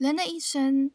人的一生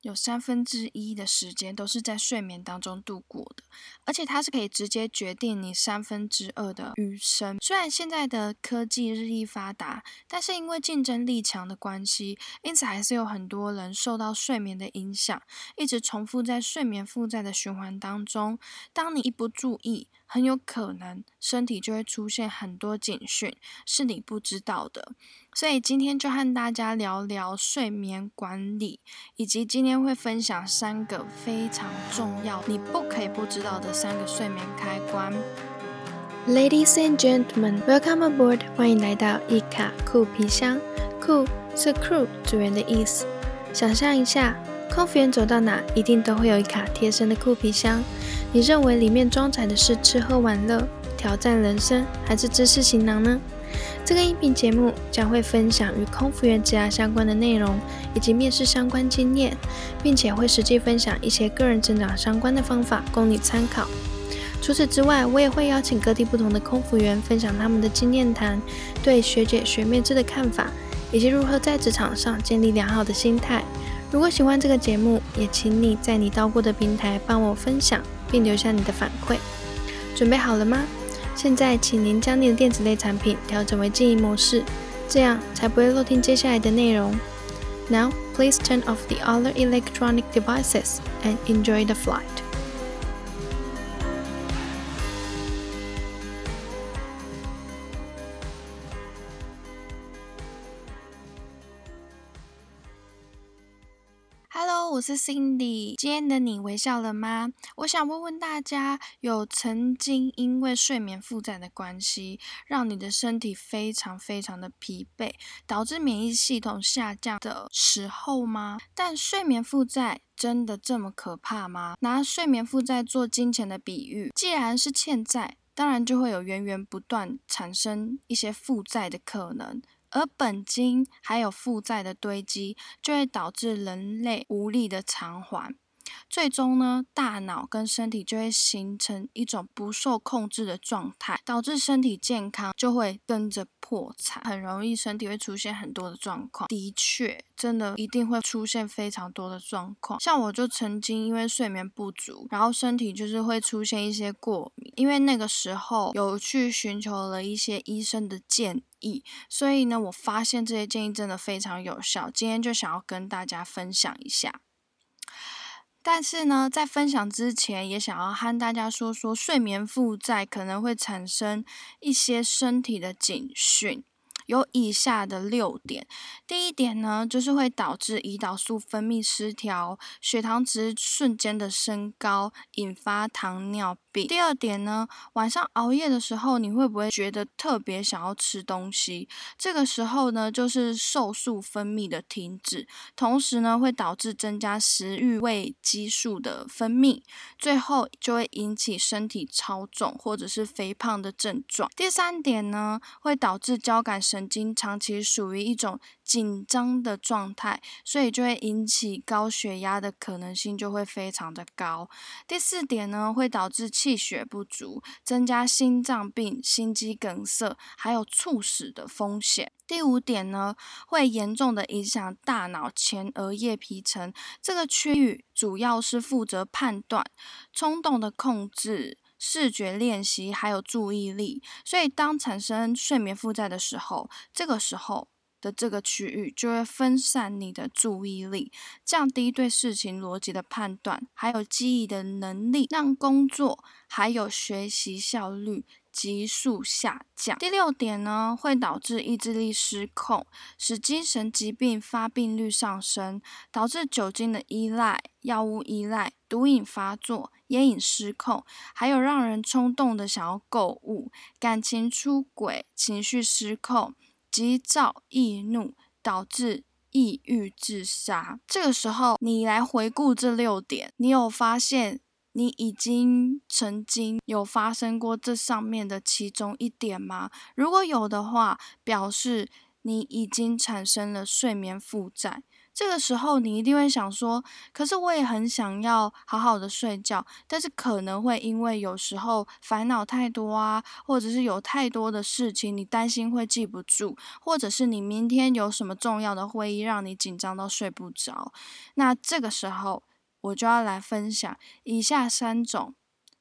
有三分之一的时间都是在睡眠当中度过的，而且它是可以直接决定你三分之二的余生。虽然现在的科技日益发达，但是因为竞争力强的关系，因此还是有很多人受到睡眠的影响，一直重复在睡眠负债的循环当中。当你一不注意，很有可能身体就会出现很多警讯，是你不知道的。所以今天就和大家聊聊睡眠管理，以及今天会分享三个非常重要、你不可以不知道的三个睡眠开关。Ladies and gentlemen, welcome aboard！欢迎来到一卡酷皮箱。酷是 crew 组员的意思。想象一下，空服员走到哪，一定都会有一卡贴身的酷皮箱。你认为里面装载的是吃喝玩乐、挑战人生，还是知识行囊呢？这个音频节目将会分享与空服员职涯相关的内容，以及面试相关经验，并且会实际分享一些个人成长相关的方法供你参考。除此之外，我也会邀请各地不同的空服员分享他们的经验谈，对学姐学妹制的看法，以及如何在职场上建立良好的心态。如果喜欢这个节目，也请你在你到过的平台帮我分享，并留下你的反馈。准备好了吗？现在，请您将您的电子类产品调整为静音模式，这样才不会漏听接下来的内容。Now, please turn off the other electronic devices and enjoy the flight. 我是 Cindy。今天的你微笑了吗？我想问问大家，有曾经因为睡眠负债的关系，让你的身体非常非常的疲惫，导致免疫系统下降的时候吗？但睡眠负债真的这么可怕吗？拿睡眠负债做金钱的比喻，既然是欠债，当然就会有源源不断产生一些负债的可能。而本金还有负债的堆积，就会导致人类无力的偿还，最终呢，大脑跟身体就会形成一种不受控制的状态，导致身体健康就会跟着破产，很容易身体会出现很多的状况。的确，真的一定会出现非常多的状况。像我就曾经因为睡眠不足，然后身体就是会出现一些过敏，因为那个时候有去寻求了一些医生的建。所以呢，我发现这些建议真的非常有效。今天就想要跟大家分享一下。但是呢，在分享之前，也想要和大家说说，睡眠负债可能会产生一些身体的警讯。有以下的六点。第一点呢，就是会导致胰岛素分泌失调，血糖值瞬间的升高，引发糖尿第二点呢，晚上熬夜的时候，你会不会觉得特别想要吃东西？这个时候呢，就是瘦素分泌的停止，同时呢，会导致增加食欲味激素的分泌，最后就会引起身体超重或者是肥胖的症状。第三点呢，会导致交感神经长期属于一种紧张的状态，所以就会引起高血压的可能性就会非常的高。第四点呢，会导致气血不足，增加心脏病、心肌梗塞，还有猝死的风险。第五点呢，会严重的影响大脑前额叶皮层这个区域，主要是负责判断、冲动的控制。视觉练习还有注意力，所以当产生睡眠负债的时候，这个时候的这个区域就会分散你的注意力，降低对事情逻辑的判断，还有记忆的能力，让工作还有学习效率急速下降。第六点呢，会导致意志力失控，使精神疾病发病率上升，导致酒精的依赖、药物依赖、毒瘾发作。烟瘾失控，还有让人冲动的想要购物、感情出轨、情绪失控、急躁易怒，导致抑郁自杀。这个时候，你来回顾这六点，你有发现你已经曾经有发生过这上面的其中一点吗？如果有的话，表示你已经产生了睡眠负债。这个时候你一定会想说，可是我也很想要好好的睡觉，但是可能会因为有时候烦恼太多啊，或者是有太多的事情，你担心会记不住，或者是你明天有什么重要的会议让你紧张到睡不着。那这个时候我就要来分享以下三种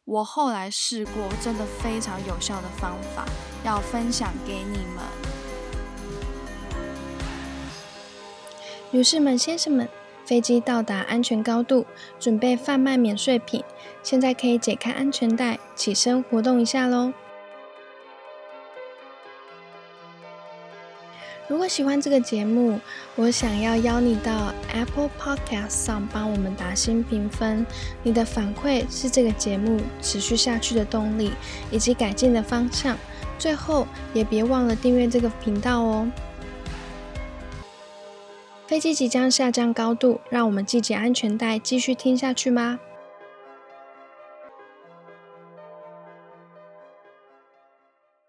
我后来试过真的非常有效的方法，要分享给你们。女士们、先生们，飞机到达安全高度，准备贩卖免税品。现在可以解开安全带，起身活动一下喽！如果喜欢这个节目，我想要邀你到 Apple Podcast 上帮我们打新评分。你的反馈是这个节目持续下去的动力，以及改进的方向。最后，也别忘了订阅这个频道哦！飞机即将下降高度，让我们系紧安全带，继续听下去吗？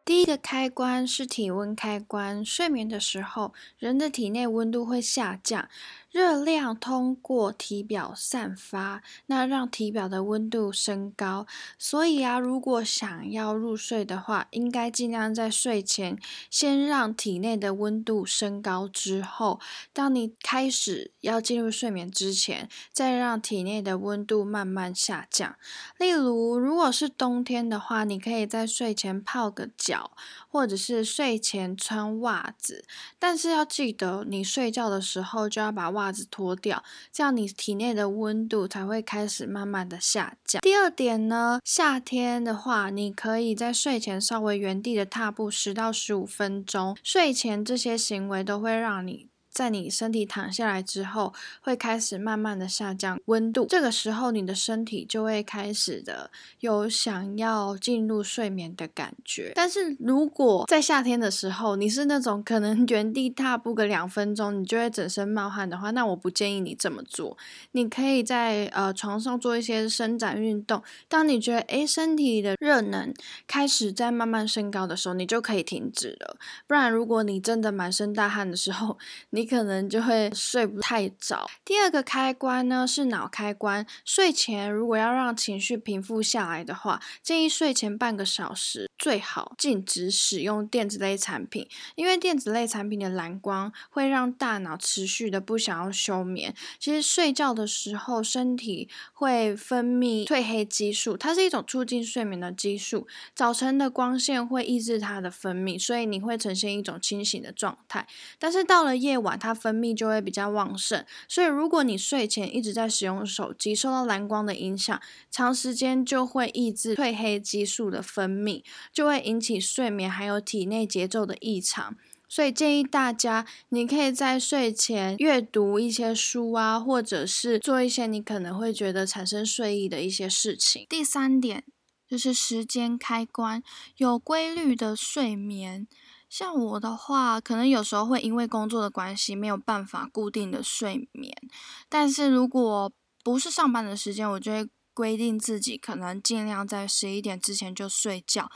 第一个开关是体温开关。睡眠的时候，人的体内温度会下降。热量通过体表散发，那让体表的温度升高。所以啊，如果想要入睡的话，应该尽量在睡前先让体内的温度升高，之后，当你开始要进入睡眠之前，再让体内的温度慢慢下降。例如，如果是冬天的话，你可以在睡前泡个脚，或者是睡前穿袜子。但是要记得，你睡觉的时候就要把袜。袜子脱掉，这样你体内的温度才会开始慢慢的下降。第二点呢，夏天的话，你可以在睡前稍微原地的踏步十到十五分钟。睡前这些行为都会让你。在你身体躺下来之后，会开始慢慢的下降温度，这个时候你的身体就会开始的有想要进入睡眠的感觉。但是如果在夏天的时候，你是那种可能原地踏步个两分钟，你就会整身冒汗的话，那我不建议你这么做。你可以在呃床上做一些伸展运动。当你觉得诶身体的热能开始在慢慢升高的时候，你就可以停止了。不然如果你真的满身大汗的时候，你你可能就会睡不太着。第二个开关呢是脑开关。睡前如果要让情绪平复下来的话，建议睡前半个小时最好禁止使用电子类产品，因为电子类产品的蓝光会让大脑持续的不想要休眠。其实睡觉的时候，身体会分泌褪黑激素，它是一种促进睡眠的激素。早晨的光线会抑制它的分泌，所以你会呈现一种清醒的状态。但是到了夜晚，它分泌就会比较旺盛，所以如果你睡前一直在使用手机，受到蓝光的影响，长时间就会抑制褪黑激素的分泌，就会引起睡眠还有体内节奏的异常。所以建议大家，你可以在睡前阅读一些书啊，或者是做一些你可能会觉得产生睡意的一些事情。第三点就是时间开关，有规律的睡眠。像我的话，可能有时候会因为工作的关系没有办法固定的睡眠，但是如果不是上班的时间，我就会规定自己可能尽量在十一点之前就睡觉。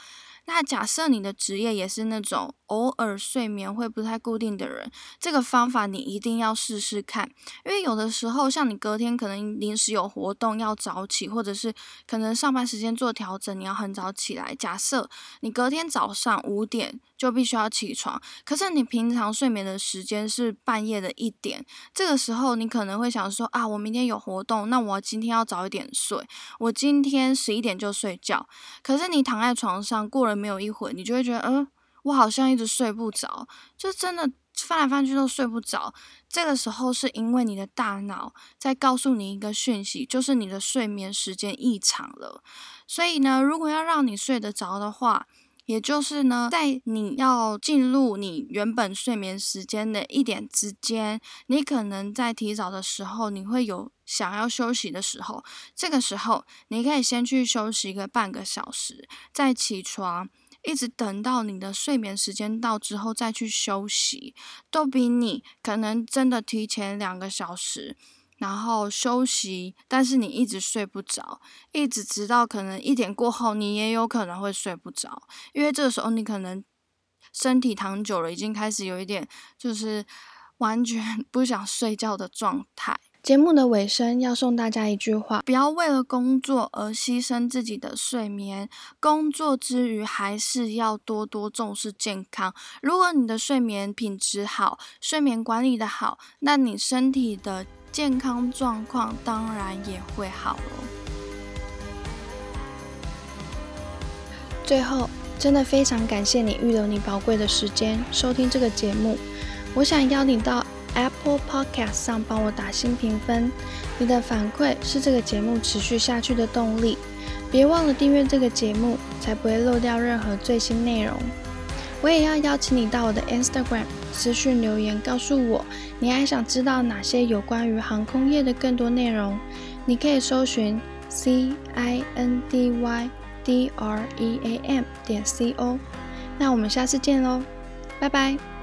那假设你的职业也是那种偶尔睡眠会不太固定的人，这个方法你一定要试试看，因为有的时候像你隔天可能临时有活动要早起，或者是可能上班时间做调整，你要很早起来。假设你隔天早上五点就必须要起床，可是你平常睡眠的时间是半夜的一点，这个时候你可能会想说啊，我明天有活动，那我今天要早一点睡，我今天十一点就睡觉。可是你躺在床上过了。没有一会，你就会觉得，嗯，我好像一直睡不着，就真的翻来翻去都睡不着。这个时候是因为你的大脑在告诉你一个讯息，就是你的睡眠时间异常了。所以呢，如果要让你睡得着的话，也就是呢，在你要进入你原本睡眠时间的一点之间，你可能在提早的时候，你会有想要休息的时候，这个时候你可以先去休息一个半个小时，再起床，一直等到你的睡眠时间到之后再去休息，都比你可能真的提前两个小时。然后休息，但是你一直睡不着，一直直到可能一点过后，你也有可能会睡不着，因为这个时候你可能身体躺久了，已经开始有一点就是完全 不想睡觉的状态。节目的尾声要送大家一句话：不要为了工作而牺牲自己的睡眠。工作之余，还是要多多重视健康。如果你的睡眠品质好，睡眠管理的好，那你身体的健康状况当然也会好喽。最后，真的非常感谢你预留你宝贵的时间收听这个节目。我想邀你到。Apple Podcast 上帮我打新评分，你的反馈是这个节目持续下去的动力。别忘了订阅这个节目，才不会漏掉任何最新内容。我也要邀请你到我的 Instagram 私讯留言，告诉我你还想知道哪些有关于航空业的更多内容。你可以搜寻 C I N D Y D R E A M 点 C O。那我们下次见喽，拜拜。